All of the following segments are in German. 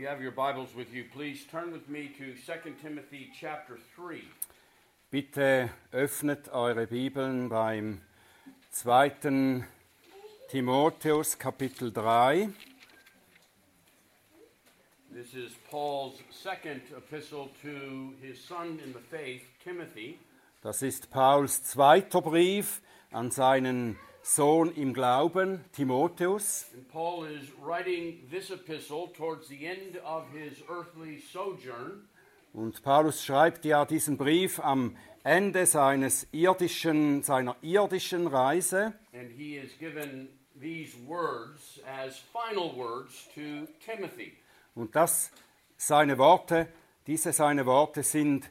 you have your Bibles with you, please turn with me to 2 Timothy chapter 3. Bitte öffnet eure Bibeln beim 2. Timotheus Kapitel 3. This is Paul's second epistle to his son in the faith, Timothy. Das ist Pauls zweiter Brief an seinen Sohn im Glauben, Timotheus. And Paul is writing this epistle towards the end of his earthly sojourn. Und Paulus schreibt ja diesen Brief am Ende seines irdischen, seiner irdischen Reise. And he has given these words as final words to Timothy. Und das seine Worte, diese seine Worte sind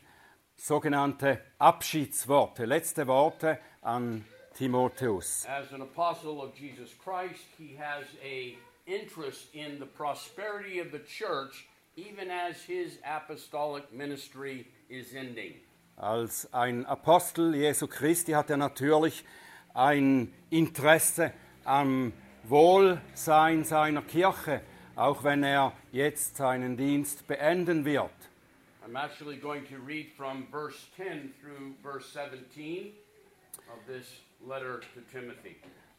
sogenannte Abschiedsworte, letzte Worte an Timotheus. As an apostle of Jesus Christ, he has a interest in the prosperity of the church even as his apostolic ministry is ending. Als ein Apostel Jesu Christi hat er natürlich ein Interesse am Wohlsein seiner Kirche, auch wenn er jetzt seinen Dienst beenden wird. I'm actually going to read from verse 10 through verse 17 of this.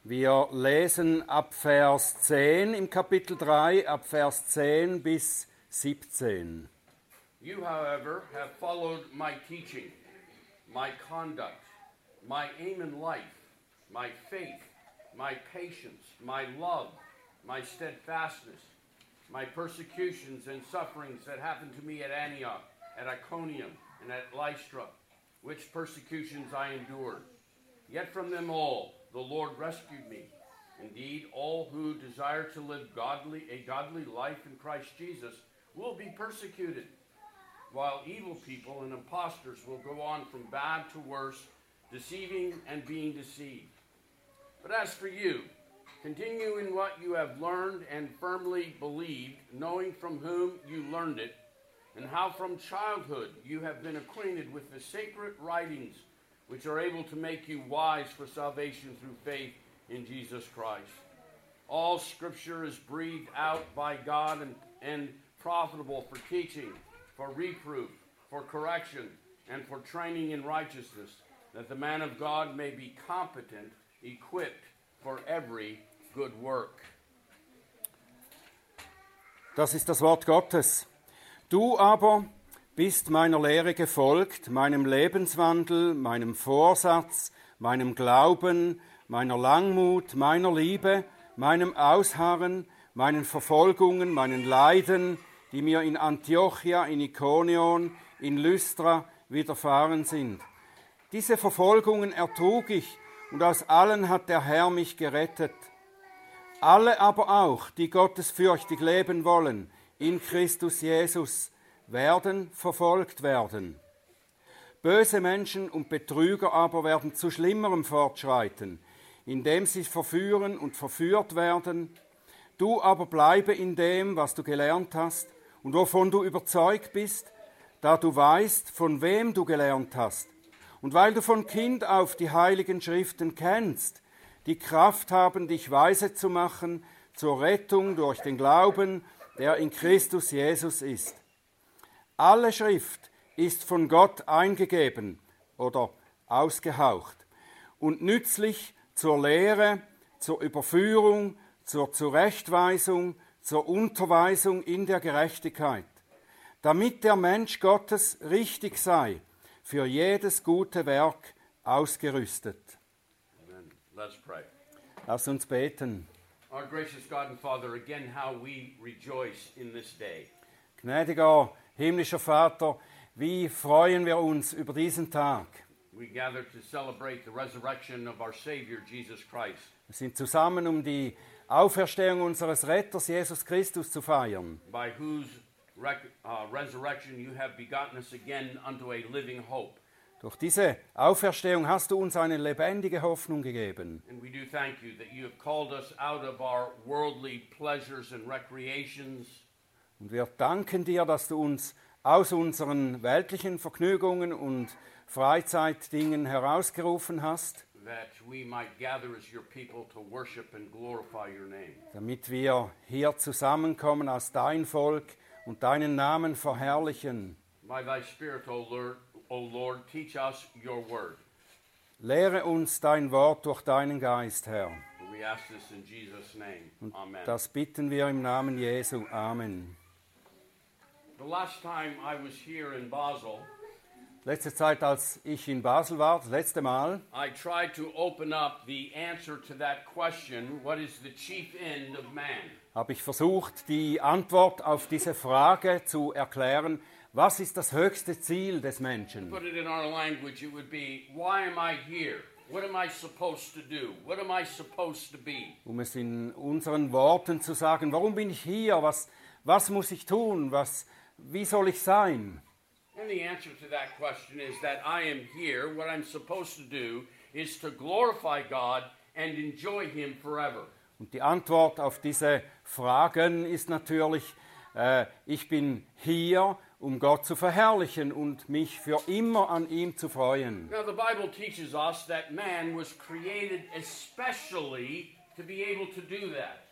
Wir lesen ab Vers 10 im Kapitel 3, ab Vers 10 bis 17. You, however, have followed my teaching, my conduct, my aim in life, my faith, my patience, my love, my steadfastness, my persecutions and sufferings that happened to me at Antioch, at Iconium, and at Lystra, which persecutions I endured. Yet from them all the Lord rescued me. Indeed, all who desire to live godly a godly life in Christ Jesus will be persecuted, while evil people and impostors will go on from bad to worse, deceiving and being deceived. But as for you, continue in what you have learned and firmly believed, knowing from whom you learned it, and how from childhood you have been acquainted with the sacred writings which are able to make you wise for salvation through faith in Jesus Christ. All scripture is breathed out by God and, and profitable for teaching, for reproof, for correction, and for training in righteousness, that the man of God may be competent, equipped for every good work. Das ist das Wort Gottes. Du aber bist meiner Lehre gefolgt, meinem Lebenswandel, meinem Vorsatz, meinem Glauben, meiner Langmut, meiner Liebe, meinem Ausharren, meinen Verfolgungen, meinen Leiden, die mir in Antiochia, in Ikonion, in Lystra widerfahren sind. Diese Verfolgungen ertrug ich, und aus allen hat der Herr mich gerettet. Alle aber auch, die gottesfürchtig leben wollen, in Christus Jesus, werden verfolgt werden. Böse Menschen und Betrüger aber werden zu Schlimmerem fortschreiten, indem sie verführen und verführt werden. Du aber bleibe in dem, was du gelernt hast und wovon du überzeugt bist, da du weißt, von wem du gelernt hast. Und weil du von Kind auf die heiligen Schriften kennst, die Kraft haben, dich weise zu machen zur Rettung durch den Glauben, der in Christus Jesus ist. Alle Schrift ist von Gott eingegeben oder ausgehaucht und nützlich zur Lehre, zur Überführung, zur Zurechtweisung, zur Unterweisung in der Gerechtigkeit, damit der Mensch Gottes richtig sei, für jedes gute Werk ausgerüstet. Amen. Let's pray. Lass uns beten. Our gracious God and Father, again, how we rejoice in this day. Gnädiger himmlischer Vater, wie freuen wir uns über diesen Tag. Wir sind zusammen, um die Auferstehung unseres Retters Jesus Christus zu feiern, by whose uh, resurrection you have begotten us again unto a living hope. Durch diese Auferstehung hast du uns eine lebendige Hoffnung gegeben. You Und wir danken dir, dass du uns aus unseren weltlichen Vergnügungen und Freizeitdingen herausgerufen hast, that we might gather as your people to worship and glorify your name. damit wir hier zusammenkommen als dein Volk, und deinen Namen verherrlichen. By thy Spirit, O Lord, o Lord, teach us your word. Lehre uns dein Wort durch deinen Geist, Herr. Amen. Das bitten wir im Namen Jesu. Amen. The last time I was here in Basel, Letzte Zeit, als ich in Basel war, das letzte Mal, I tried to open up the answer to that question what is the chief end of man? habe ich versucht, die Antwort auf diese Frage zu erklären. Was ist das höchste Ziel des Menschen? Put it in our language, it would be why am I here? What am I supposed to do? What am I supposed to be? Um es in unseren Worten zu sagen, warum bin ich hier? Was, was muss ich tun? Was, wie soll ich sein? And the answer to that question is that I am here. What I'm supposed to do is to glorify God and enjoy Him forever. Und die Antwort auf diese Fragen ist natürlich, äh, ich bin hier, um Gott zu verherrlichen und mich für immer an ihm zu freuen. Now, the Bible teaches us that man was created especially to be able to do that.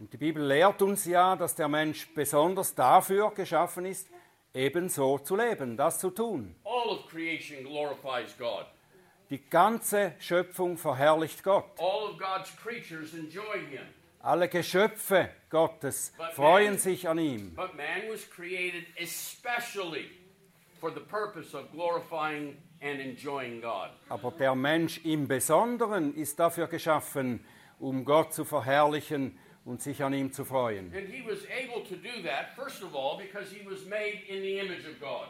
Und die Bibel lehrt uns ja, dass der Mensch besonders dafür geschaffen ist, ebenso zu leben, das zu tun. All of creation glorifies God. Die ganze Schöpfung verherrlicht Gott. All of God's creatures enjoy Him. Alle Geschöpfe Gottes freuen sich an ihm. But man was created especially for the purpose of glorifying and enjoying God. Aber der Mensch im Besonderen ist dafür geschaffen, um Gott zu verherrlichen und sich an ihm zu freuen. And he was able to do that, first of all, because he was made in the image of God.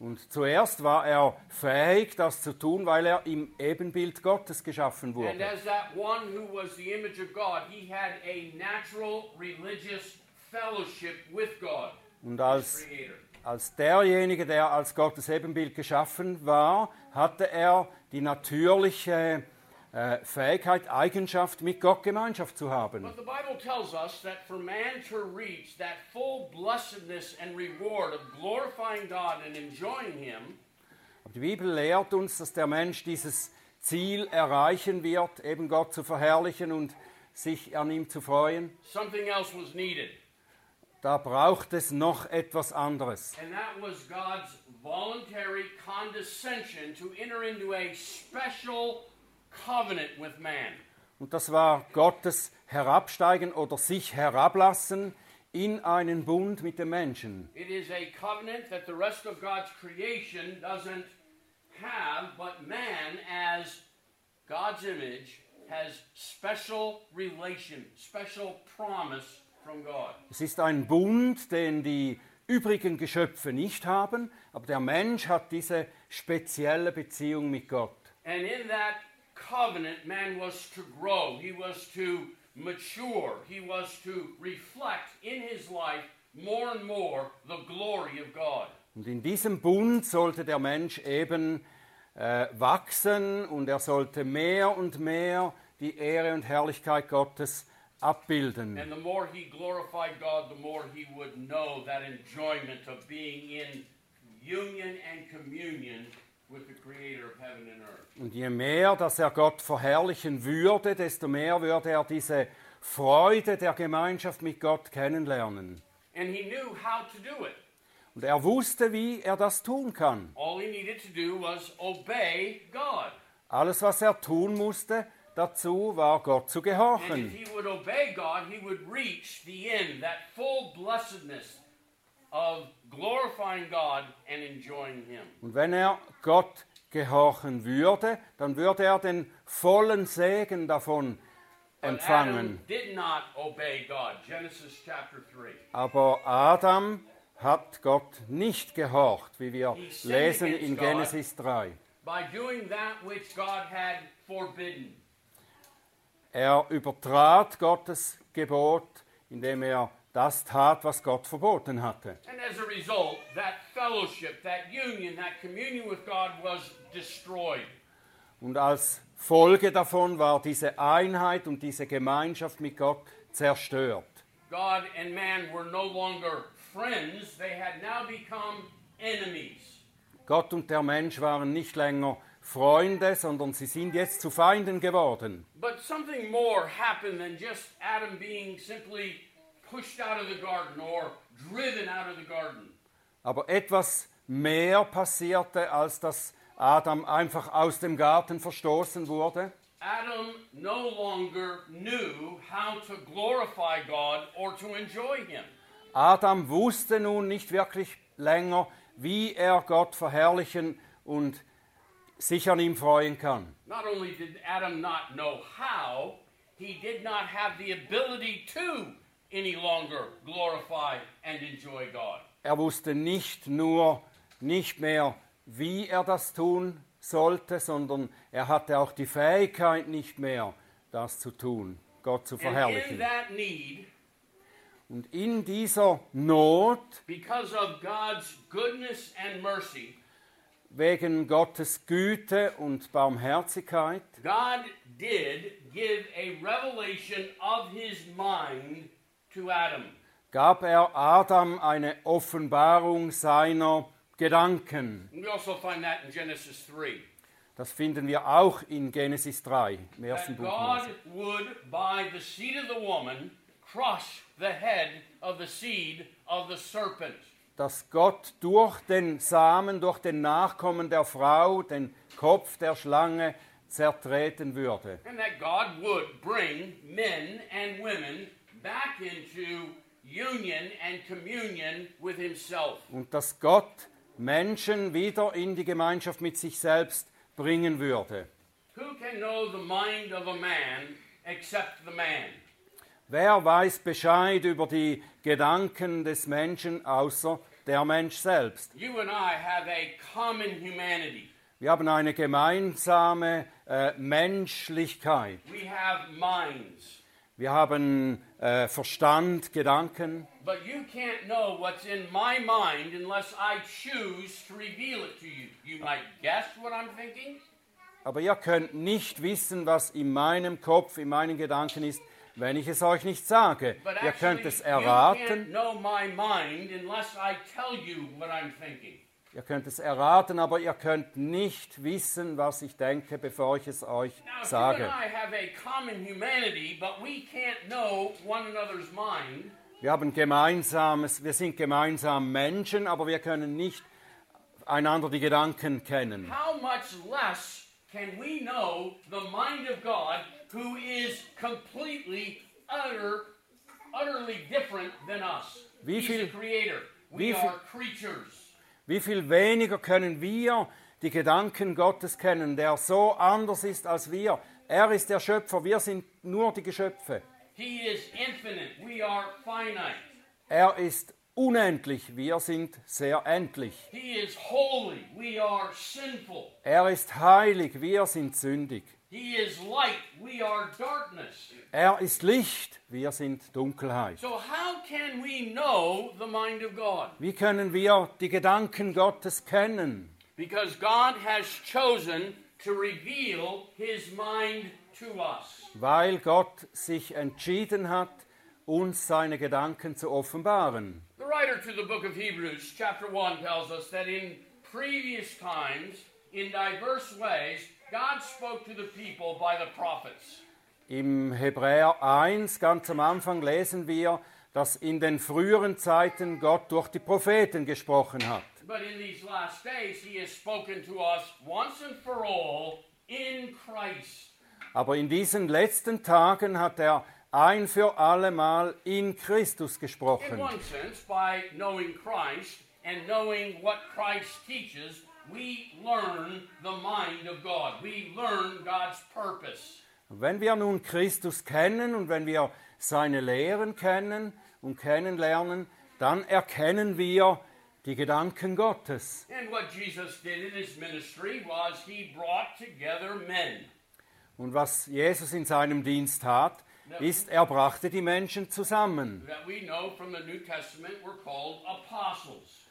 Und zuerst war er fähig, das zu tun, weil er im Ebenbild Gottes geschaffen wurde. as that one who was the image of God, he had a natural religious fellowship with God, Und als, als derjenige, der als Gottes Ebenbild geschaffen war, hatte er die natürliche äh, Fähigkeit, Eigenschaft, mit Gott Gemeinschaft zu haben. But the Bible tells us that for man to reach that full blessedness and reward of glorifying God and enjoying Him, Aber die Bibel lehrt uns, dass der Mensch dieses Ziel erreichen wird, eben Gott zu verherrlichen und sich an ihm zu freuen. something else was needed. Da braucht es noch etwas anderes. And that was God's voluntary condescension to enter into a special covenant with man. Und das war Gottes Herabsteigen oder sich herablassen in einen Bund mit dem Menschen. It is a covenant that the rest of God's creation doesn't have, but man, as God's image, has special relation, special promise from God. Es ist ein Bund, den die übrigen Geschöpfe nicht haben, aber der Mensch hat diese spezielle Beziehung mit Gott. And in that covenant, man was to grow, he was to mature, he was to reflect in his life more and more the glory of God. Und in diesem Bund sollte der Mensch eben äh, wachsen und er sollte mehr und mehr die Ehre und Herrlichkeit Gottes abbilden. And the more he glorified God, the more he would know that enjoyment of being in union and communion Und je mehr, dass er Gott verherrlichen würde, desto mehr würde er diese Freude der Gemeinschaft mit Gott kennenlernen. And he knew how to do it. Und er wusste, wie er das tun kann. All he needed to do was obey God. Alles, was er tun musste, dazu war Gott zu gehorchen. he would obey God, he would reach the end, that full blessedness of glorifying God and enjoying Him. Und wenn er Gott gehorchen würde, dann würde er den vollen Segen davon empfangen. Adam did not obey God. Genesis chapter 3. Aber Adam hat Gott nicht gehorcht, wie wir lesen in. Genesis 3. By doing that which God had forbidden. Er übertrat Gottes Gebot, indem er das tat, was Gott verboten hatte. And as a result, that fellowship, that union, that communion with God was destroyed. Und als Folge davon war diese Einheit und diese Gemeinschaft mit Gott zerstört. God and man were no longer friends, they had now become enemies. Gott und der Mensch waren nicht länger Freunde, sondern sie sind jetzt zu Feinden geworden. But something more happened than just Adam being simply pushed out of the garden or driven out of the garden. Aber etwas mehr passierte, als dass Adam einfach aus dem Garten verstoßen wurde. Adam no longer knew how to glorify God or to enjoy Him. Adam wusste nun nicht wirklich länger, wie er Gott verherrlichen und sich an ihm freuen kann. Not only did Adam not know how, he did not have the ability to any longer glorify and enjoy God. Er wusste nicht nur nicht mehr, wie er das tun sollte, sondern er hatte auch die Fähigkeit nicht mehr, das zu tun, Gott zu verherrlichen. need, Und in dieser Not, because of God's goodness and mercy, wegen Gottes Güte und Barmherzigkeit, God did give a revelation of his mind. Gab er Adam eine Offenbarung seiner Gedanken. Also find that in Genesis 3. Das finden wir auch in Genesis 3, im ersten Buch God would, by the seed of the woman, crush the head of the seed of the serpent. Dass Gott durch den Samen, durch den Nachkommen der Frau, den Kopf der Schlange zertreten würde. And that God would bring men and women back into union and communion with Himself. Und dass Gott Menschen wieder in die Gemeinschaft mit sich selbst bringen würde. Who can know the mind of a man except the man? Wer weiß Bescheid über die Gedanken des Menschen außer der Mensch selbst? You and I have a common humanity. Wir haben eine gemeinsame äh, Menschlichkeit. We have minds. Wir haben äh, Verstand, Gedanken. But you can't know what's in my mind unless I choose to reveal it to you. You might guess what I'm thinking, Aber ihr könnt nicht wissen, was in meinem Kopf, in meinen Gedanken ist, wenn ich es euch nicht sage. but Ihr actually, könnt es you can't erraten. know my mind unless I tell you what I'm thinking. Ihr könnt es erraten, aber ihr könnt nicht wissen, was ich denke, bevor ich es euch Now, sage. A humanity, Wir haben gemeinsames, wir sind gemeinsam Menschen, aber wir können nicht einander die Gedanken kennen. How much less can we know the mind of God who is completely, utter, utterly different than us? Wie He's viel- the creator. We wie viel- are creatures. Wie viel weniger können wir die Gedanken Gottes kennen, der so anders ist als wir. Er ist der Schöpfer, wir sind nur die Geschöpfe. Er ist unendlich, wir sind sehr endlich. Er ist heilig, wir sind sündig. He is light. We are darkness. Er ist Licht, wir sind Dunkelheit. So, how can we know the mind of God? Wie können wir die Gedanken Gottes kennen? Because God has chosen to reveal his mind to us. Weil Gott sich entschieden hat, uns seine Gedanken zu offenbaren. The writer to the book of Hebrews, chapter 1, tells us that in previous times, in diverse ways, God spoke to the people by the prophets. Im Hebräer 1, ganz am Anfang, lesen wir, dass in den früheren Zeiten Gott durch die Propheten gesprochen hat. But in these last days, he has spoken to us once and for all in Christ. Aber in diesen letzten Tagen hat er ein für allemal in Christus In gesprochen. one sense, by knowing Christ and knowing what Christ teaches, we learn the mind of God. We learn God's purpose. Wenn wir nun Christus kennen und wenn wir seine Lehren kennen und kennenlernen, dann erkennen wir die Gedanken Gottes. And what Jesus did in his ministry was he brought together men. Und was Jesus in seinem Dienst tat, ist, er brachte die Menschen zusammen. that we know from the New Testament were called apostles.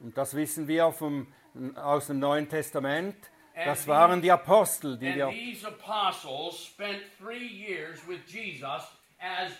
Und das wissen wir vom, aus dem Neuen Testament. Das waren die Apostel, die wir, these apostles spent three years with Jesus as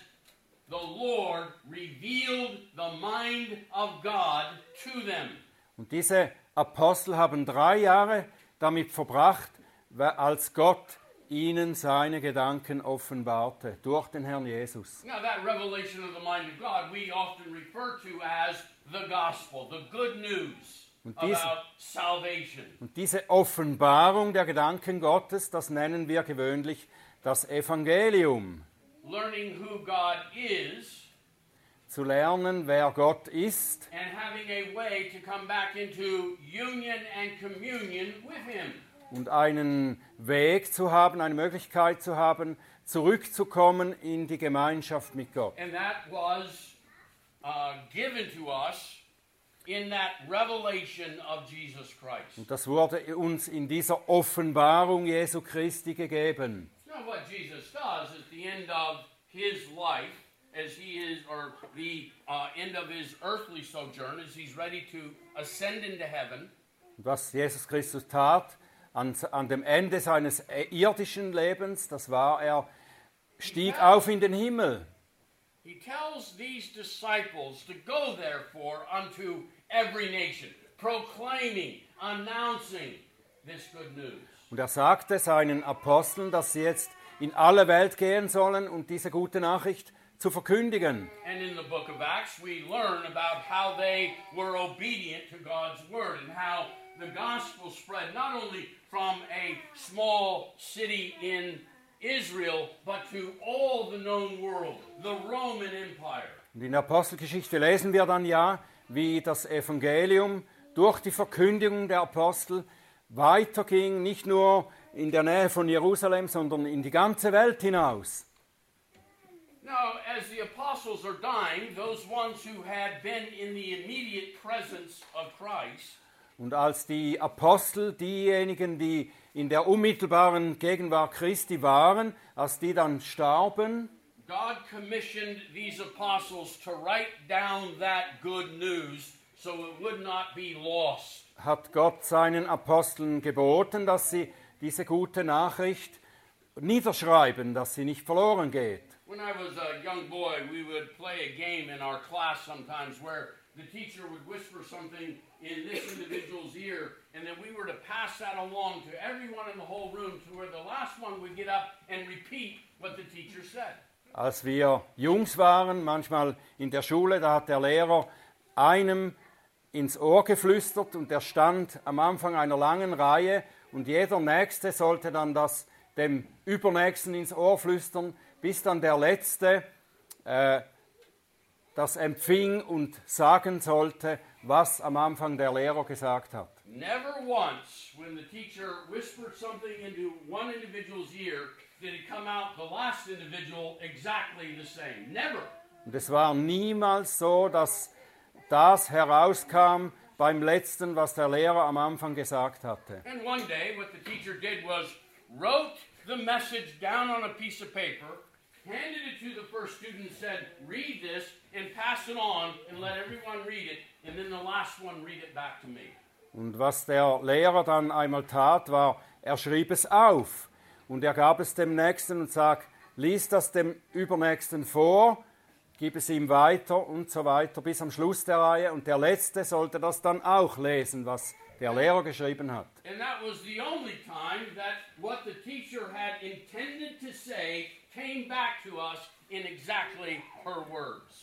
the Lord revealed the mind of God to them. und diese Apostel haben drei Jahre damit verbracht, als Gott ihnen seine Gedanken offenbarte durch den Herrn Jesus. Now, that revelation of the mind of God we often refer to as the gospel, the good news Und dies- about salvation. Und diese Offenbarung der Gedanken Gottes, das nennen wir gewöhnlich das Evangelium. Learning who God is Zu lernen, wer Gott ist und einen Weg zu haben, eine Möglichkeit zu haben, zurückzukommen in die Gemeinschaft mit Gott. And that was uh, given to us in that revelation of Jesus Christ. Und das wurde uns in dieser Offenbarung Jesu Christi gegeben. Now, what Jesus does at the end of his life, as he is, or the uh, end of his earthly sojourn, as he's ready to ascend into heaven, was Jesus Christus tat an, an dem Ende seines äh, irdischen Lebens, das war, er stieg auf in den Himmel. He tells these disciples to go, therefore, unto every nation, proclaiming, announcing this good news. Und er sagte seinen Aposteln, dass sie jetzt in alle Welt gehen sollen und diese gute Nachricht zu verkündigen. And in the book of Acts, we learn about how they were obedient to God's word and how the gospel spread not only from a small city in Israel, but to all the known world, the Roman Empire. Und in der Apostelgeschichte lesen wir dann ja, wie das Evangelium durch die Verkündigung der Apostel weiterging, nicht nur in der Nähe von Jerusalem, sondern in die ganze Welt hinaus. Now, as the apostles are dying, those ones who had been in the immediate presence of Christ, Und als die Apostel, diejenigen, die in der unmittelbaren Gegenwart Christi waren, als die dann starben, God commissioned these apostles to write down that good news so it would not be lost. hat Gott seinen Aposteln geboten, dass sie diese gute Nachricht niederschreiben, dass sie nicht verloren geht. When I was a young boy, we would play a game in our class sometimes where the teacher would whisper something in this individual's ear, and then we were to pass that along to everyone in the whole room to where the last one would get up and repeat what the teacher said. Als wir Jungs waren, manchmal in der Schule, da hat der Lehrer einem ins Ohr geflüstert und der stand am Anfang einer langen Reihe und jeder Nächste sollte dann das dem Übernächsten ins Ohr flüstern, bis dann der Letzte äh, das empfing und sagen sollte, was am Anfang der Lehrer gesagt hat. Never once, when the teacher whispered something into one individual's ear, did it come out the last individual exactly the same. Never. Und es war niemals so, dass das herauskam beim letzten, was der Lehrer am Anfang gesagt hatte. And one day, what the teacher did was wrote the message down on a piece of paper, handed it to the first student, and said, Read this and pass it on and let everyone read it, and then the last one read it back to me. Und was der Lehrer dann einmal tat, war, er schrieb es auf und er gab es dem Nächsten und sagt, lies das dem Übernächsten vor, gib es ihm weiter und so weiter bis am Schluss der Reihe und der Letzte sollte das dann auch lesen, was der Lehrer geschrieben hat. And that was the only time that what the teacher had intended to say exactly.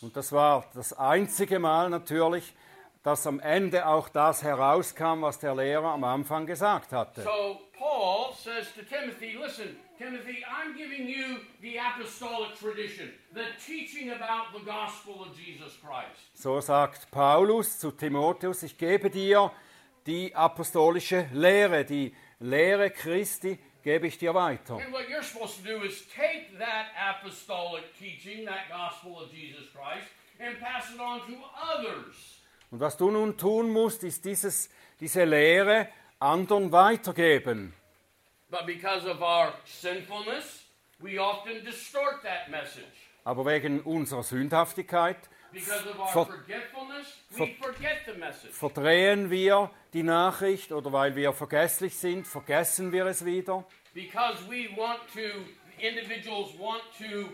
Und das war das einzige Mal natürlich, dass am Ende auch das herauskam, was der Lehrer am Anfang gesagt hatte. So Paul says to Timothy, listen, Timothy, I'm giving you the apostolic tradition, the teaching about the gospel of Jesus Christ. So sagt Paulus zu Timotheus, ich gebe dir die apostolische Lehre, die Lehre Christi gebe ich dir weiter. And what you're supposed to do is take that apostolic teaching, that gospel of Jesus Christ, and pass it on to others. Und was du nun tun musst, ist dieses, diese Lehre anderen weitergeben. But because of our sinfulness, we often distort that message. Aber wegen unserer Sündhaftigkeit Ver- ver- verdrehen wir die Nachricht oder weil wir vergesslich sind, vergessen wir es wieder. Because we want to, individuals want to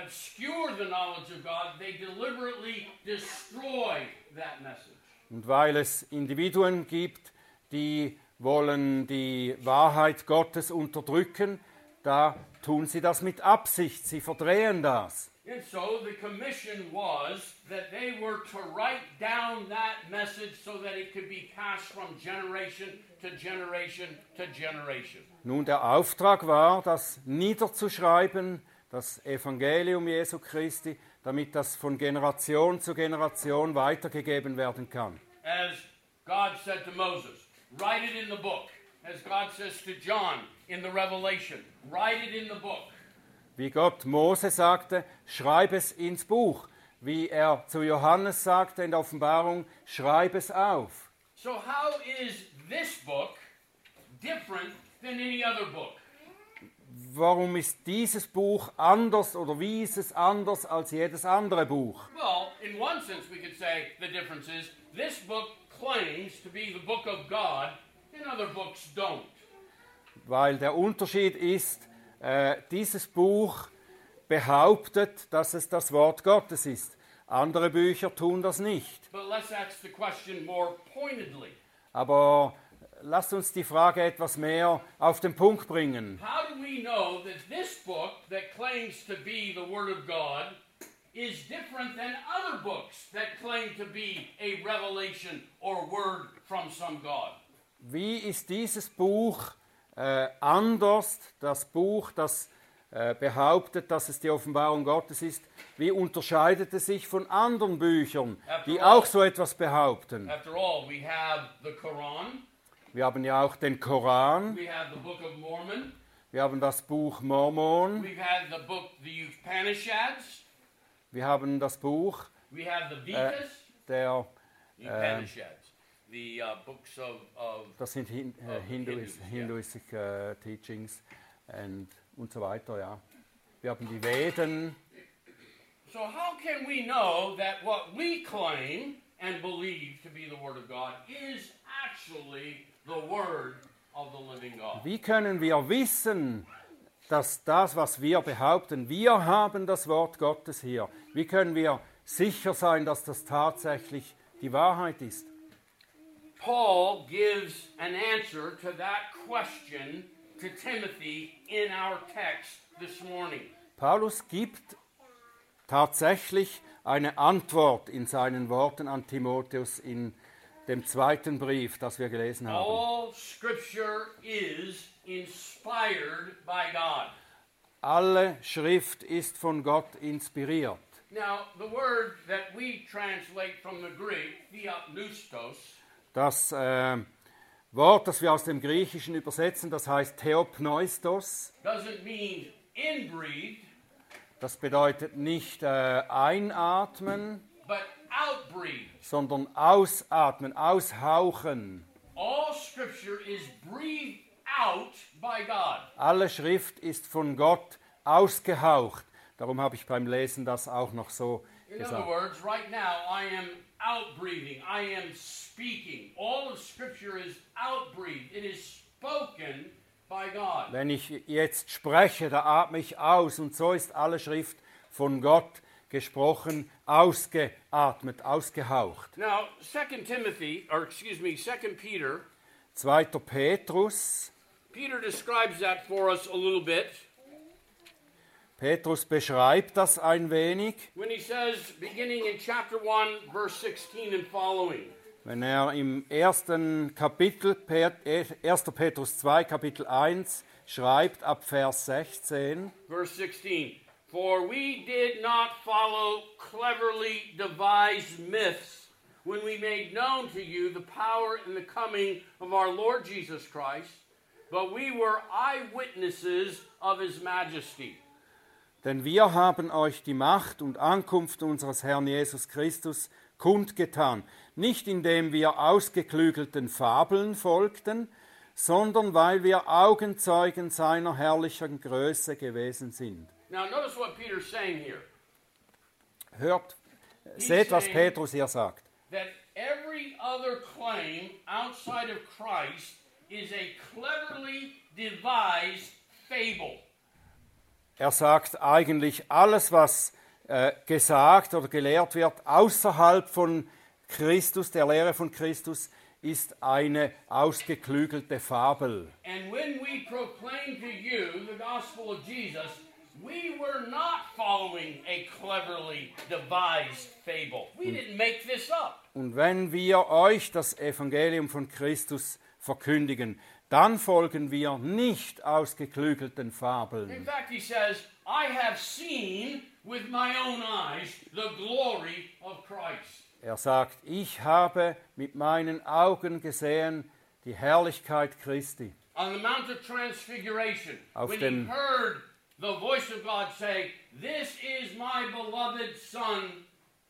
obscure the knowledge of God, they deliberately destroy that message. Und weil es Individuen gibt, die wollen die Wahrheit Gottes unterdrücken, da tun sie das mit Absicht, sie verdrehen das. And so the commission was that they were to write down that message so that it could be passed from generation to generation to generation. Nun, der Auftrag war, das niederzuschreiben, das Evangelium Jesu Christi, damit das von Generation zu Generation weitergegeben werden kann. As God said to Moses, write it in the book. As God says to John in the Revelation, write it in the book. Wie Gott Mose sagte, schreib es ins Buch. Wie er zu Johannes sagte in der Offenbarung, schreib es auf. So, how is this book different than any other book? Warum ist dieses Buch anders oder wie ist es anders als jedes andere Buch? Well, in one sense, we could say the difference is this book claims to be the book of God, and other books don't. Weil der Unterschied ist, äh, dieses Buch behauptet, dass es das Wort Gottes ist. Andere Bücher tun das nicht. Aber lasst uns die Frage etwas mehr auf den Punkt bringen. How do we know that this book that claims to be the Word of God is different than other books that claim to be a revelation or word from some God? Wie ist dieses Buch äh, anders, das Buch, das äh, behauptet, dass es die Offenbarung Gottes ist, wie unterscheidet es sich von anderen Büchern, die auch so etwas behaupten? After all, we have the Quran, Wir haben ja auch den Koran, Mormon, wir haben das Buch Mormon, the book, the Upanishads, wir haben das Buch Vedas, der, Upanishads, uh, das sind Hin äh, Hindus, ja. Hinduistic äh, Teachings and, und so weiter, ja. Wir haben die Veden, So, how can we know that what we claim and believe to be the Word of God is actually the Word of the living God? Wie können wir wissen, dass das, was wir behaupten, wir haben das Wort Gottes hier? Wie können wir sicher sein, dass das tatsächlich die Wahrheit ist? Paul gives an answer to that question to Timothy in our text this morning. Paulus gibt tatsächlich eine Antwort in seinen Worten an Timotheus in dem zweiten Brief, das wir gelesen haben. All Scripture is inspired by God. Alle Schrift ist von Gott inspiriert. Now, the word that we translate from the Greek, theopneustos, Das äh, Wort, das wir aus dem Griechischen übersetzen, das heißt Theopneustos. Das bedeutet nicht äh, einatmen, sondern ausatmen, aushauchen. All Scripture is breathed out by God. Alle Schrift ist von Gott ausgehaucht. Darum habe ich beim Lesen das auch noch so In other gesagt. words, right now I am outbreathing, I am speaking. All of Scripture is outbreathed, it is spoken by God. Wenn ich jetzt spreche, da atme ich aus und so ist alle Schrift von Gott gesprochen, ausgeatmet, ausgehaucht. Now, 2 Timothy, or excuse me, 2 Peter, 2. Petrus. Peter describes that for us a little bit Petrus beschreibt das ein wenig, says, beginning in chapter 1, verse 16 and following. wenn er im ersten Kapitel, Pet- 1. Petrus 2, Kapitel 1, schreibt ab Vers 16. Verse 16 For we did not follow cleverly devised myths when we made known to you the power and the coming of our Lord Jesus Christ, but we were eyewitnesses of his majesty. Denn wir haben euch die Macht und Ankunft unseres Herrn Jesus Christus kundgetan, nicht indem wir ausgeklügelten Fabeln folgten, sondern weil wir Augenzeugen seiner herrlichen Größe gewesen sind. Now, notice what Peter's saying here Hört, seht, was Petrus hier sagt. that every other claim outside of Christ is a cleverly devised fable. Er sagt eigentlich, alles, was äh, gesagt oder gelehrt wird außerhalb von Christus, der Lehre von Christus, ist eine ausgeklügelte Fabel. And when we proclaim to you the gospel of Jesus, we were not following a cleverly devised fable. We didn't make this up. Und wenn wir euch das Evangelium von Christus verkündigen, dann folgen wir nicht ausgeklügelten In Fabeln. fact, he says, I have seen with my own eyes the glory of Christ. Er sagt, ich habe mit meinen Augen gesehen die Herrlichkeit Christi. On the Mount of Transfiguration, Auf when dem- he heard the voice of God say, This is my beloved Son,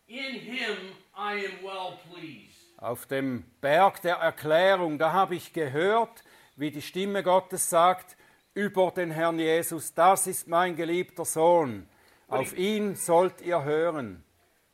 in him I am well pleased. Auf dem Berg der Erklärung, da habe ich gehört, wie die Stimme Gottes sagt über den Herrn Jesus, das ist mein geliebter Sohn, auf ihn sollt ihr hören.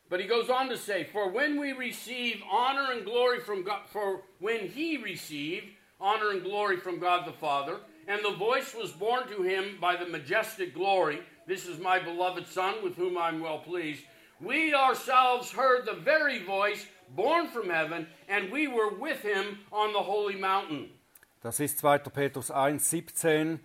But he goes on to say, For when we receive honor and glory from God, for when he received honor and glory from God the Father, and the voice was borne to him by the majestic glory, This is my beloved Son, with whom I'm well pleased, we ourselves heard the very voice born from heaven, and we were with him on the holy mountain. Das ist 2. Petrus 1, 17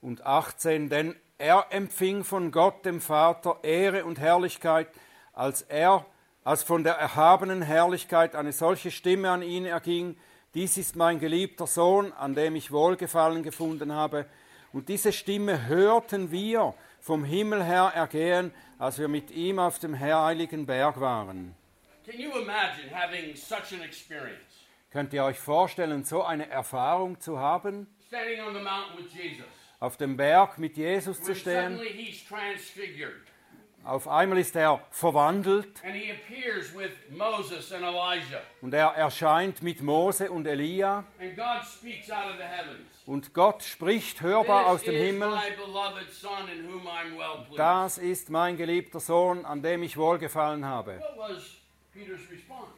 und 18. Denn er empfing von Gott, dem Vater, Ehre und Herrlichkeit, als er, als von der erhabenen Herrlichkeit eine solche Stimme an ihn erging. Dies ist mein geliebter Sohn, an dem ich Wohlgefallen gefunden habe. Und diese Stimme hörten wir vom Himmel her ergehen, als wir mit ihm auf dem heiligen Berg waren. Can you imagine having such an experience? Könnt ihr euch vorstellen, so eine Erfahrung zu haben? Standing on the mountain with Jesus. Auf dem Berg mit Jesus zu stehen? Auf einmal ist er verwandelt und er erscheint mit Mose und Elia und Gott spricht hörbar aus dem Himmel. Das ist mein geliebter Sohn, an dem ich wohlgefallen habe. What was Peter's response?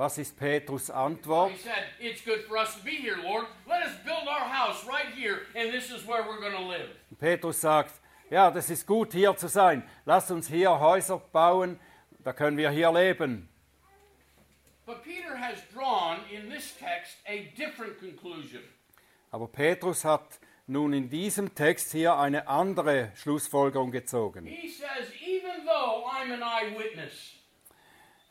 Was ist Petrus He Antwort? said, It's good for us to be here, Lord. Let us build our house right here, and this is where we're going to live. Petrus sagt, ja, das ist gut hier zu sein. Lasst uns hier Häuser bauen, da können wir hier leben. But Peter has drawn in this text a different conclusion. Aber Petrus hat nun in diesem Text hier eine andere Schlussfolgerung gezogen. He says, Even though I'm an eyewitness,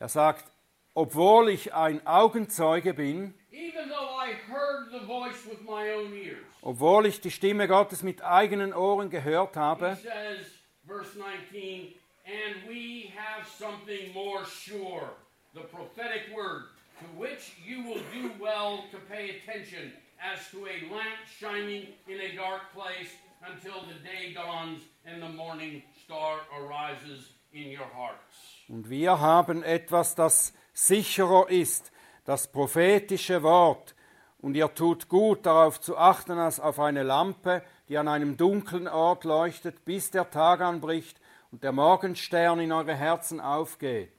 Er sagt, obwohl ich ein Augenzeuge bin, even though I heard the voice with my own ears, obwohl ich die Stimme Gottes mit eigenen Ohren gehört habe, says, verse 19, and we have something more sure, the prophetic word, to which you will do well to pay attention as to a lamp shining in a dark place until the day dawns and the morning star arises in your hearts. und wir haben etwas, das sicherer ist, das prophetische Wort, und ihr tut gut darauf zu achten, als auf eine Lampe, die an einem dunklen Ort leuchtet, bis der Tag anbricht und der Morgenstern in eure Herzen aufgeht.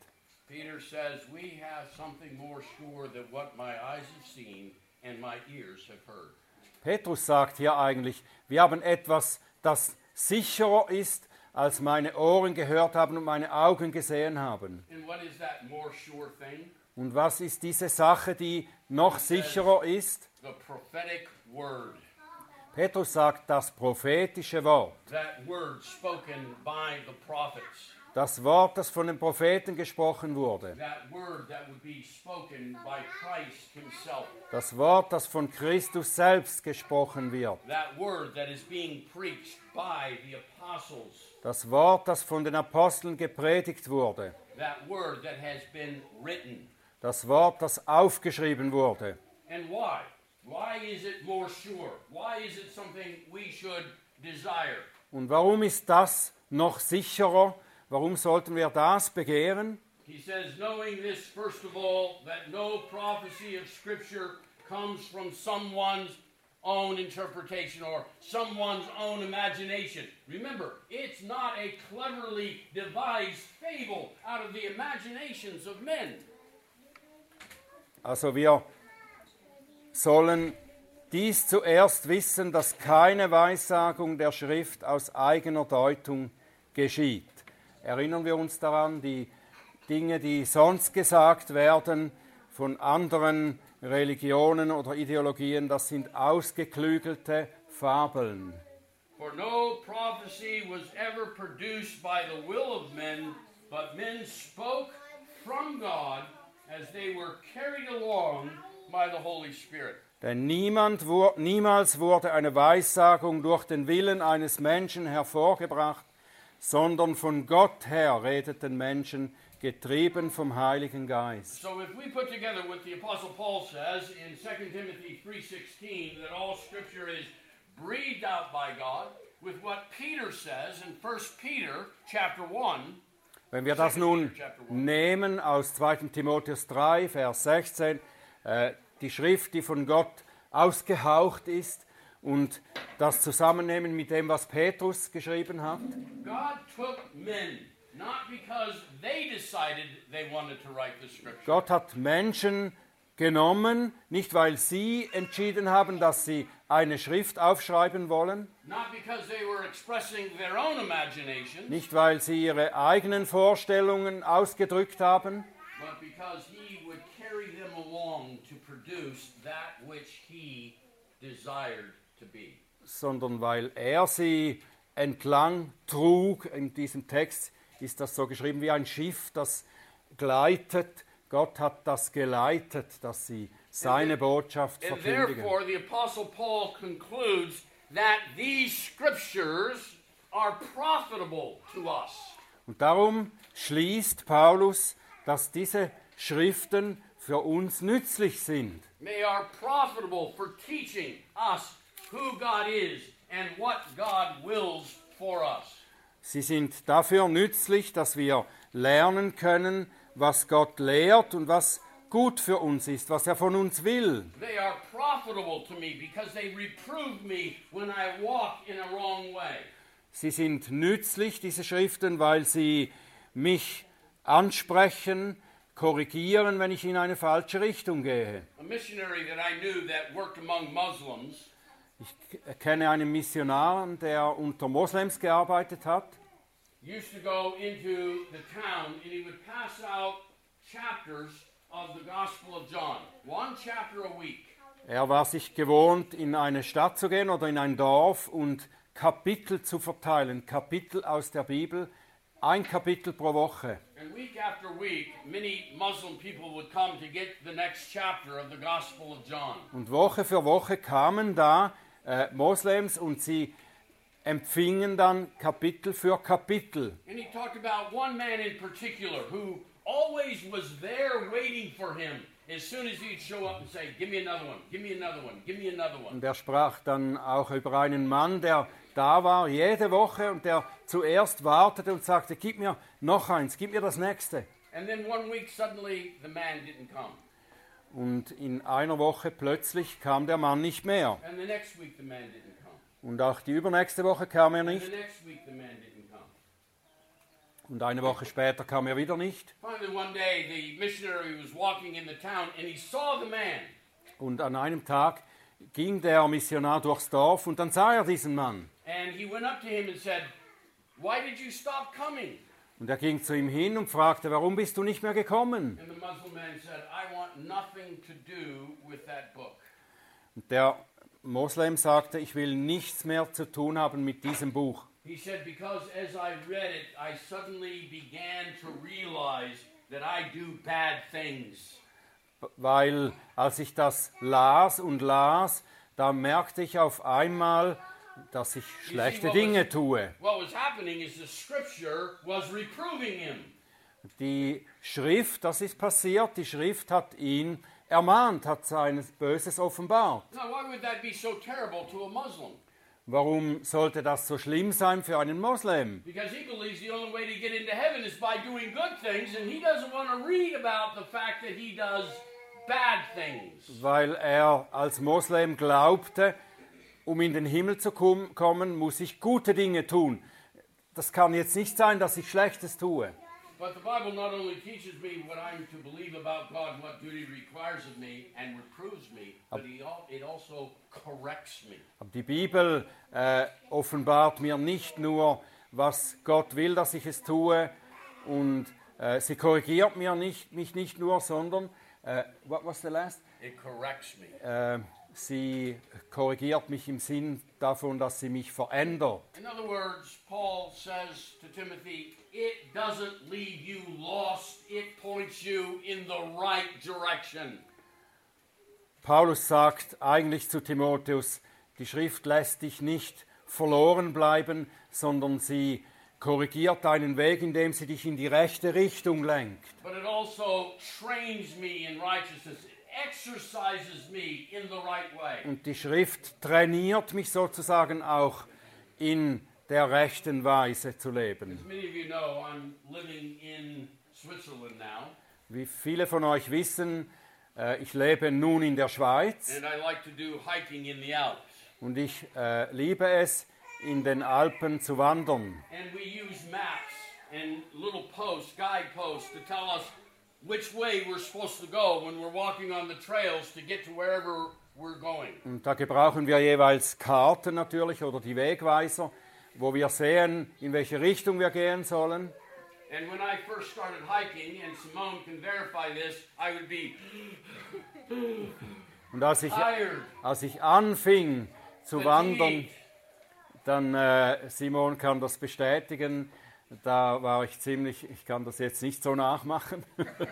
Peter says, We have something more sure than what my eyes have seen and my ears have heard. Petrus sagt hier eigentlich, wir haben etwas, das sicherer ist, als meine Ohren gehört haben und meine Augen gesehen haben. Sure? Und was ist diese Sache, die noch sicherer ist? The prophetic word. Petrus sagt das prophetische Wort, das Wort, das von den Propheten gesprochen wurde, das Wort, das von Christus selbst gesprochen wird, That word that is being preached by the apostles. Das Wort, das von den Aposteln gepredigt wurde, That word that has been written. das Wort, das aufgeschrieben wurde. And why? Why is it more sure? Why is it something we should desire? Und warum ist das noch sicherer? Warum sollten wir das begehren? He says, knowing this, first of all, that no prophecy of Scripture comes from someone's own interpretation or someone's own imagination. Remember, it's not a cleverly devised fable out of the imaginations of men. Also wir sollen dies zuerst wissen, dass keine Weissagung der Schrift aus eigener Deutung geschieht. Erinnern wir uns daran, die Dinge, die sonst gesagt werden von anderen Religionen oder Ideologien, das sind ausgeklügelte Fabeln. For no prophecy was ever produced by the will of men, but men spoke from God as they were carried along by the Holy Spirit. Denn niemand, niemals wurde eine Weissagung durch den Willen eines Menschen hervorgebracht, sondern von Gott her redeten Menschen, getrieben vom Heiligen Geist. So if we put together what the apostle Paul says in 2 Timothy 3:16 that all scripture is breathed out by God with what Peter says in 1 Peter chapter 1 Wenn wir das nun nehmen aus 2. Timotheus 3, Vers 16, äh, die Schrift, die von Gott ausgehaucht ist, und das zusammennehmen mit dem, was Petrus geschrieben hat. God took men not because they decided they wanted to write the scripture. Gott hat Menschen genommen, nicht weil sie entschieden haben, dass sie eine Schrift aufschreiben wollen, Not because they were expressing their own imagination, nicht weil sie ihre eigenen Vorstellungen ausgedrückt haben, sondern weil er sie entlang trug. In diesem Text ist das so geschrieben wie ein Schiff, das gleitet. Gott hat das geleitet, dass sie seine Botschaft verkündigen. Und darum schließt Paulus, dass diese Schriften für uns nützlich sind. They are profitable for teaching us who God is and what God wills for us. Sie sind dafür nützlich, dass wir lernen können, was Gott lehrt und was gut für uns ist, was er von uns will. They are profitable to me because they reprove me when I walk in a wrong way. Sie sind nützlich, diese Schriften, weil sie mich ansprechen, korrigieren, wenn ich in eine falsche Richtung gehe. A missionary that I knew that worked among Muslims Ich kenne einen Missionar, der unter Moslems gearbeitet hat. used to go into the town and he would pass out chapters of the Gospel of John, one chapter a week. Er war sich gewohnt, in eine Stadt zu gehen oder in ein Dorf und Kapitel zu verteilen, Kapitel aus der Bibel, ein Kapitel pro Woche. And week after week, many Muslim people would come to get the next chapter of the Gospel of John. Und Woche für Woche kamen da äh, Moslems und sie empfingen dann Kapitel für Kapitel. And he talked about one man in particular who always was there waiting for him as soon as he'd show up and say, Give me another one, give me another one, give me another one. Und er sprach dann auch über einen Mann, der da war jede Woche und der zuerst wartete und sagte, gib mir noch eins, gib mir das nächste. And then one week, suddenly, the man didn't come. Und in einer Woche plötzlich kam der Mann nicht mehr. Und auch die übernächste Woche kam er nicht. Und eine Woche später kam er wieder nicht. Und an einem Tag ging der Missionar durchs Dorf und dann sah er diesen Mann. And he went up to him and said, Why did you stop coming? Und er ging zu ihm hin und fragte, warum bist du nicht mehr gekommen? Und der Moslem sagte, ich will nichts mehr zu tun haben mit diesem Buch. He said, Because as I read it, I suddenly began to realize that I do bad things. Weil als ich das las und las, da merkte ich auf einmal, dass ich schlechte Dinge was- tue. What was happening is the scripture was reproving him. Die Schrift, das ist passiert, die Schrift hat ihn ermahnt, hat sein Böses offenbart. Now, why would that be so terrible to a Muslim? Warum sollte das so schlimm sein für einen Moslem? Because he believes the only way to get into heaven is by doing good things, and he doesn't want to read about the fact that he does bad things. Weil er als Moslem glaubte, um in den Himmel zu kommen, muss ich gute Dinge tun. Das kann jetzt nicht sein, dass ich Schlechtes tue. But the Bible not only teaches me what I'm to believe about God, what duty requires of me, and reproves me, but it also corrects me. Aber die Bibel äh, offenbart mir nicht nur, was Gott will, dass ich es tue, und äh, sie korrigiert mir nicht, mich nicht nur, sondern Äh, what was the last? It corrects me. Sie korrigiert mich im Sinn davon, dass sie mich verändert. In other words, Paul says to Timothy, it doesn't leave you lost, it points you in the right direction. Paulus sagt eigentlich zu Timotheus, die Schrift lässt dich nicht verloren bleiben, sondern sie korrigiert deinen Weg, indem sie dich in die rechte Richtung lenkt. But it also trains me in righteousness. It exercises me in the right way. Und die Schrift trainiert mich sozusagen auch in der rechten Weise zu leben. As many of you know, I'm living in Switzerland now, Wie viele von euch wissen, äh, ich lebe nun in der Schweiz und ich äh, liebe es, in den Alpen zu wandern. And we use maps and little posts, guide posts, to tell us which way we're supposed to go when we're walking on the trails to get to wherever we're going. Und da gebrauchen wir jeweils Karten natürlich oder die Wegweiser, wo wir sehen, in welche Richtung wir gehen sollen. And when I first started hiking, and Simone can verify this, I would be Und als ich, tired, als ich anfing zu wandern, dann, äh, Simon kann das bestätigen, da war ich ziemlich, ich kann das jetzt nicht so nachmachen. ready to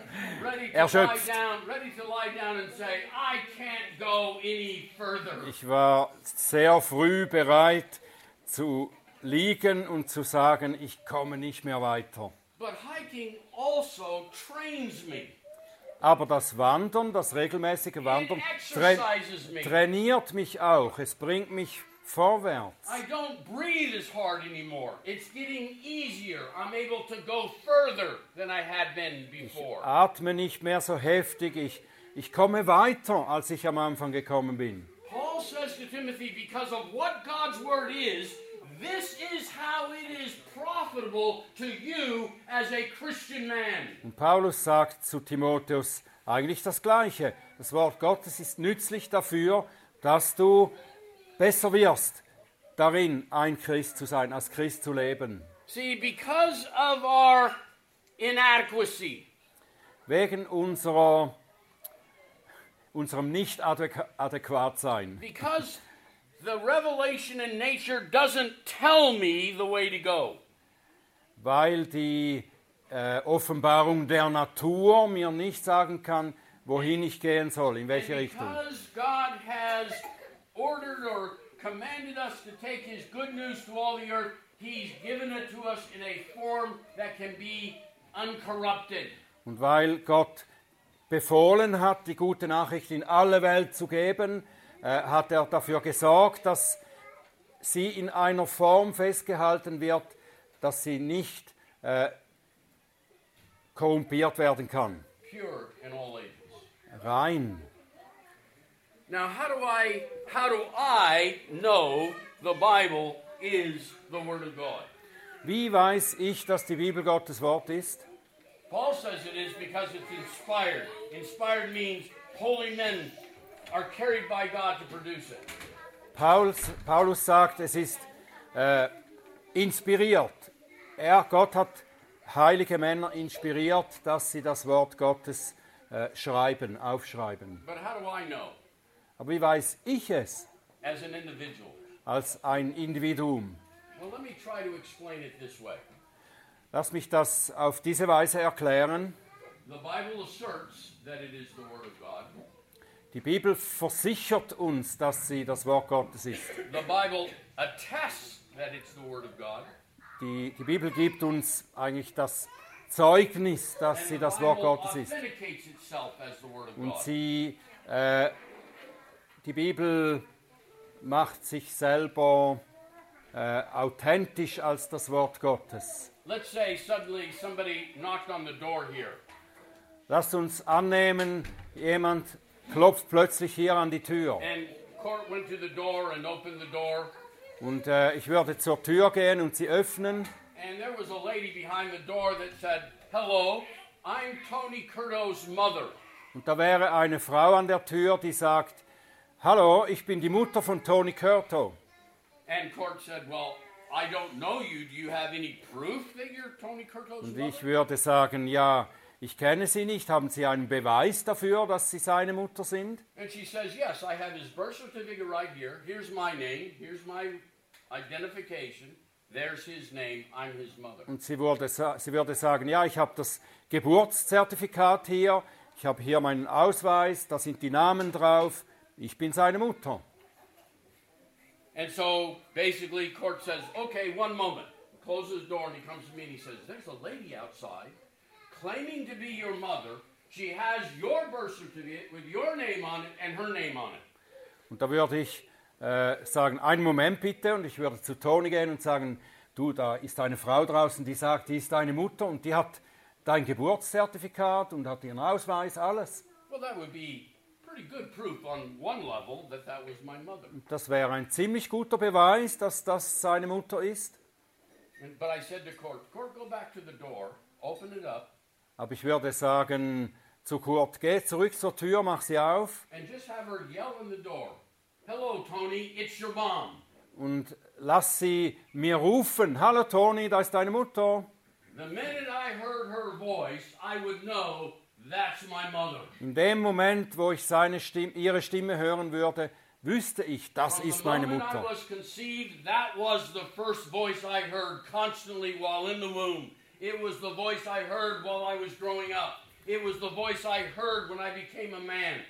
lie Erschöpft. down, ready to lie down and say, I can't go any further. Ich war sehr früh bereit zu liegen und zu sagen, ich komme nicht mehr weiter. But hiking also trains me. Aber das Wandern, das regelmäßige Wandern, tra trainiert mich auch. Es bringt mich vorwärts. I don't breathe as hard anymore. It's getting easier. I'm able to go further than I had been before. Atme nicht mehr so heftig. Ich, ich komme weiter, als ich am Anfang gekommen bin. Paul says to Timothy, because of what God's word is, this is how it is profitable to you as a Christian man. Und Paulus sagt zu Timotheus eigentlich das Gleiche. Das Wort Gottes ist nützlich dafür, dass du besser wirst, darin ein Christ zu sein, als Christ zu leben. See, because of our inadequacy, Wegen unserer, unserem nicht adäqu- adäquat sein. because the revelation in nature doesn't tell me the way to go. weil die äh, Offenbarung der Natur mir nicht sagen kann, wohin ich gehen soll, in welche Richtung. because God has ordered or commanded us to take His good news to all the earth, He's given it to us in a form that can be uncorrupted. Und weil Gott befohlen hat, die gute Nachricht in alle Welt zu geben, äh, hat er dafür gesorgt, dass sie in einer Form festgehalten wird, dass sie nicht äh, korrumpiert werden kann. Pure in all ages. Rein. Now, how do I how do I know the Bible is the Word of God? Wie weiß ich, dass die Bibel Gottes Wort ist? Paul says it is because it's inspired. Inspired means holy men are carried by God to produce it. Paulus, Paulus sagt, es ist äh, inspiriert. Er, Gott hat heilige Männer inspiriert, dass sie das Wort Gottes äh, schreiben, aufschreiben. But how do I know Aber wie weiß ich es as an individual? als ein Individuum? Well, let me try to explain it this way. Lass mich das auf diese Weise erklären. The Bible asserts that it is the Word of God. Die Bibel versichert uns, dass sie das Wort Gottes ist. The Bible attests that it's the Word of God. Die, die Bibel gibt uns eigentlich das Zeugnis, dass sie das Wort Gottes ist. Und sie, äh, die Bibel macht sich selber äh, authentisch als das Wort Gottes. Let's say suddenly somebody knocked on the door here. Lasst uns annehmen, jemand klopft plötzlich hier an die Tür. Und äh, ich würde zur Tür gehen und sie öffnen. And there was a lady behind the door that said, Hello, I'm Tony Curto's mother. Und da wäre eine Frau an der Tür, die sagt, Hallo, ich bin die Mutter von Tony Curto. And Court said, Well, I don't know you. Do you have any proof that you're Tony Curto's Und ich würde sagen, ja, ich kenne Sie nicht, haben Sie einen Beweis dafür, dass Sie seine Mutter sind? And she says, Yes, I have his birth certificate right here. Here's my name. Here's my identification. There's his name. I'm his mother. Und sie würde, sa- sie würde sagen, ja, ich habe das Geburtszertifikat hier, ich habe hier meinen Ausweis, da sind die Namen drauf, ich bin seine Mutter. And so basically, Court says, Okay, one moment. Closes the door and he comes to me and he says, There's a lady outside claiming to be your mother. She has your birth certificate with your name on it and her name on it. Und da würde ich äh, sagen, einen Moment bitte, und ich würde zu Toni gehen und sagen, du, da ist eine Frau draußen, die sagt, die ist deine Mutter und die hat dein Geburtszertifikat und hat ihren Ausweis, alles. Well, that would be pretty good proof on one level that that was my mother. Das wäre ein ziemlich guter Beweis, dass das seine Mutter ist. And, but I said to Court, Court, go back to the door, open it up, Aber ich würde sagen zu Kurt, geh zurück zur Tür, mach sie auf and just have her yell in the door, Hello, Tony, it's your mom. und lass sie mir rufen, hallo Toni, da ist deine Mutter. The minute I heard her voice, I would know. In dem Moment, wo ich seine Stimme, ihre Stimme hören würde, wüsste ich, das From ist meine Mutter. conceived, that was the first voice I heard constantly while in the womb. It was the voice I heard while I was growing up. It was the voice I heard when I became a man.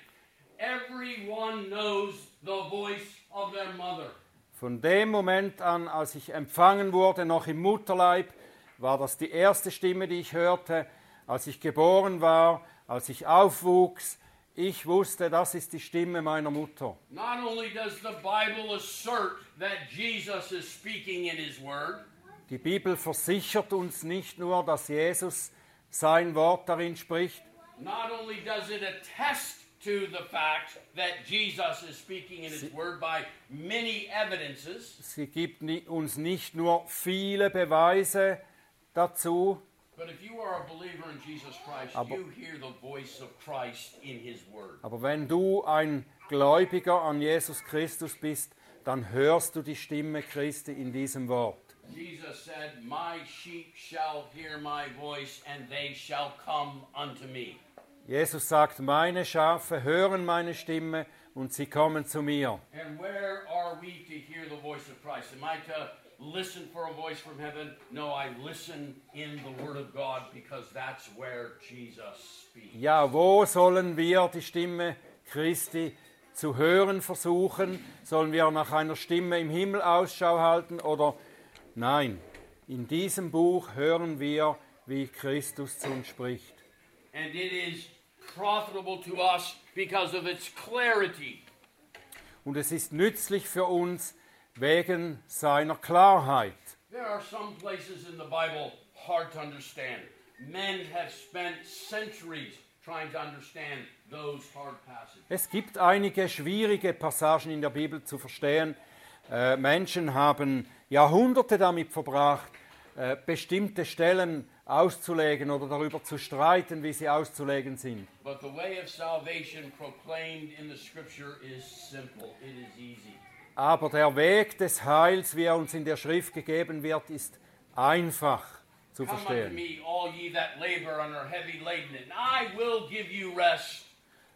Everyone knows the voice of their mother. Von dem Moment an, als ich empfangen wurde, noch im Mutterleib, war das die erste Stimme, die ich hörte. Als ich geboren war, als ich aufwuchs, ich wusste, das ist die Stimme meiner Mutter. Not only does the Bible assert that Jesus is speaking in his word, Die Bibel versichert uns nicht nur, dass Jesus sein Wort darin spricht, not only does it attest to the fact that Jesus is speaking in his word by many evidences, sie gibt uns nicht nur viele Beweise dazu, but if you are a believer in Jesus Christ, Aber- you hear the voice of Christ in his word. aber wenn du ein Gläubiger an Jesus Christus bist, dann hörst du die Stimme Christi in diesem Wort. Jesus said, My sheep shall hear my voice, and they shall come unto me. Jesus sagt, meine Schafe hören meine Stimme und sie kommen zu mir. And where are we to hear the voice of Christ? Am I to listen for a voice from heaven? No, I listen in the Word of God because that's where Jesus speaks. Ja, wo sollen wir die Stimme Christi zu hören versuchen? Sollen wir nach einer Stimme im Himmel Ausschau halten oder nein? In diesem Buch hören wir, wie Christus zu uns spricht. And it is profitable to us because of its clarity. Und es ist nützlich für uns wegen seiner Klarheit. There are some places in the Bible hard to understand. Men have spent centuries trying to understand those hard passages. Es gibt einige schwierige Passagen in der Bibel zu verstehen. Äh, Menschen haben Jahrhunderte damit verbracht, äh, bestimmte Stellen auszulegen oder darüber zu streiten, wie sie auszulegen sind. But the way of salvation proclaimed in the scripture is simple. It is easy. Aber der Weg des Heils, wie er uns in der Schrift gegeben wird, ist einfach zu verstehen.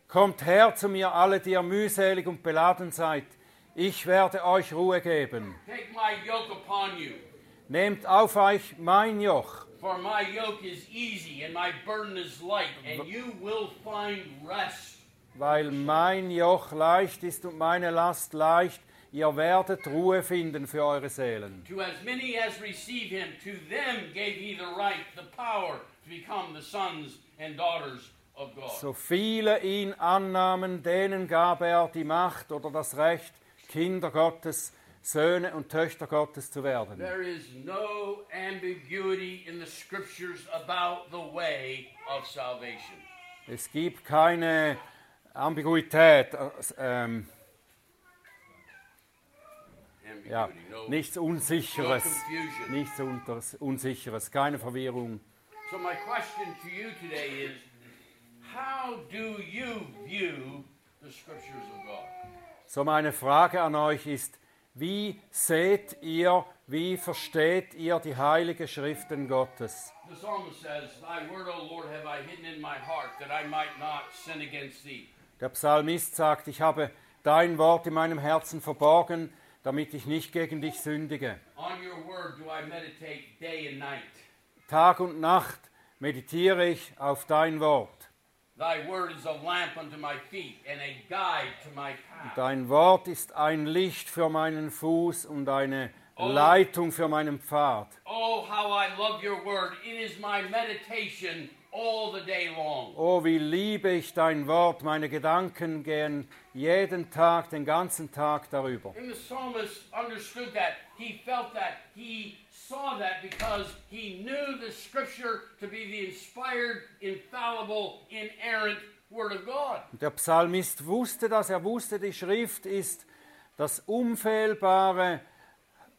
Kommt her zu mir, alle, die ihr mühselig und beladen seid. Ich werde euch Ruhe geben. Take my yoke upon you, Nehmt auf euch mein Joch. for my yoke is easy and my burden is light, and you will find rest. weil mein Joch leicht ist und meine Last leicht. Ihr werdet Ruhe finden für eure Seelen. To as many as receive him, to them gave he the right, the power to become the sons and daughters of God. So viele ihn annahmen, denen gab er die Macht oder das Recht, Kinder Gottes, Söhne und Töchter Gottes zu werden. There is no ambiguity in the scriptures about the way of salvation. Es gibt keine Ambiguität, äh, ähm, ja, nichts Unsicheres, nichts Unsicheres, keine Verwirrung. So my question to you today is, how do you view the scriptures of God? So meine Frage an euch ist, wie seht ihr, wie versteht ihr die heilige Schriften Gottes? Der Psalmist sagt, ich habe dein Wort in meinem Herzen verborgen, damit ich nicht gegen dich sündige. On your word do I meditate day and night. Tag und Nacht meditiere ich auf dein Wort. Thy word is a lamp unto my feet and a guide to my path. Dein Wort ist ein Licht für meinen Fuß und eine Leitung für meinen Pfad. Oh, how I love your word. It is my meditation all the day long. Oh, wie liebe ich dein Wort. Meine Gedanken gehen jeden Tag, den ganzen Tag darüber. And the psalmist understood that. He felt that. He saw that because he knew the scripture to be the inspired, infallible, inerrant word of God. Und der Psalmist wusste das. Er wusste, die Schrift ist das unfehlbare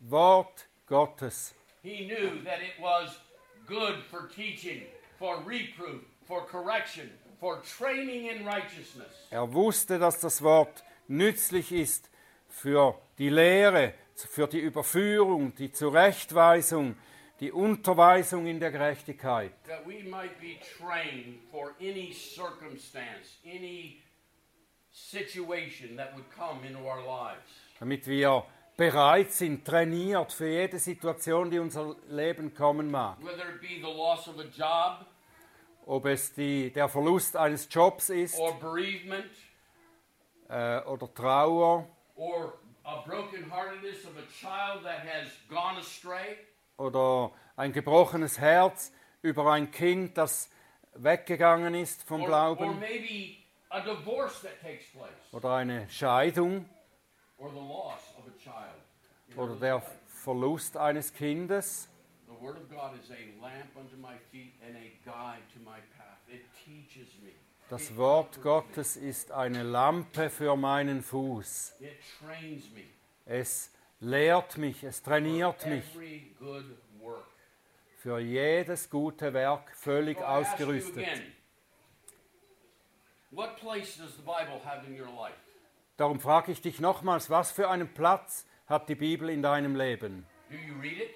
Wort Gottes. He knew that it was good for teaching, for reproof, for correction, for training in righteousness. Er wusste, dass das Wort nützlich ist für die Lehre, für die Überführung, die Zurechtweisung, die Unterweisung in der Gerechtigkeit. that we might be trained for any circumstance, any situation that would come into our lives. damit wir bereit sind, trainiert für jede Situation, die unser Leben kommen mag. Whether it be the loss of a job Ob es die, der Verlust eines Jobs ist or bereavement äh, oder Trauer or a brokenheartedness of a child that has gone astray oder ein gebrochenes Herz über ein Kind, das weggegangen ist vom or, or Glauben maybe a divorce that takes place oder eine Scheidung or the loss of a child. You know, oder der Verlust eines Kindes. Das Wort Gottes ist eine Lampe für meinen Fuß. Es lehrt mich, es trainiert mich. Für jedes gute Werk völlig ausgerüstet. again, what place does the Bible have in your life? Darum frage ich dich nochmals, was für einen Platz hat die Bibel in deinem Leben? Do you read it?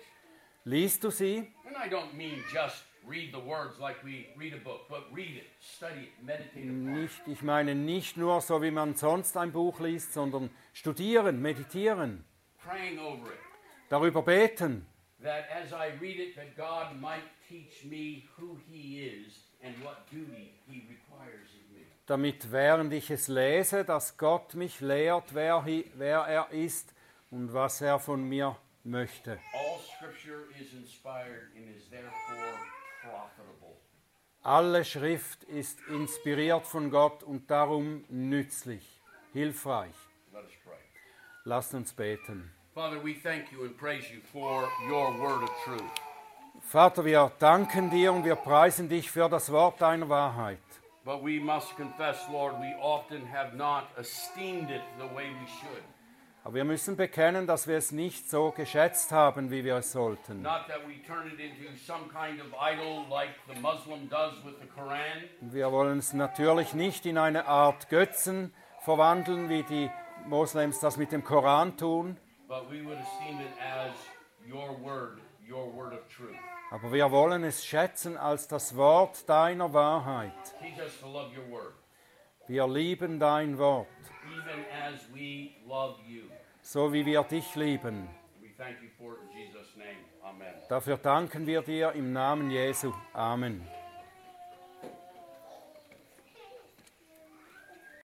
Liest du sie? And I don't mean just read the words like we read a book, but read it, study it, meditate upon it. Nicht, ich meine nicht nur so, wie man sonst ein Buch liest, sondern studieren, meditieren, Praying over it. darüber beten, That as I read it, that God might teach me who He is and what duty He requires of me. damit während ich es lese, dass Gott mich lehrt, wer, hi- wer er ist und was er von mir möchte. All Scripture is inspired and is therefore profitable. Alle Schrift ist inspiriert von Gott und darum nützlich, hilfreich. Lasst uns beten. Father, we thank you and praise you for your word of truth. Vater, wir danken dir und wir preisen dich für das Wort deiner Wahrheit. But we must confess, Lord, we often have not esteemed it the way we should. Aber wir müssen bekennen, dass wir es nicht so geschätzt haben, wie wir es sollten. Wir wollen es natürlich nicht in eine Art Götzen verwandeln, wie die Moslems das mit dem Koran tun. Aber wir wollen es schätzen als das Wort deiner Wahrheit. Teach us to love your word, Wir lieben dein Wort, so wie wir dich lieben. Dafür danken wir dir im Namen Jesu. Amen.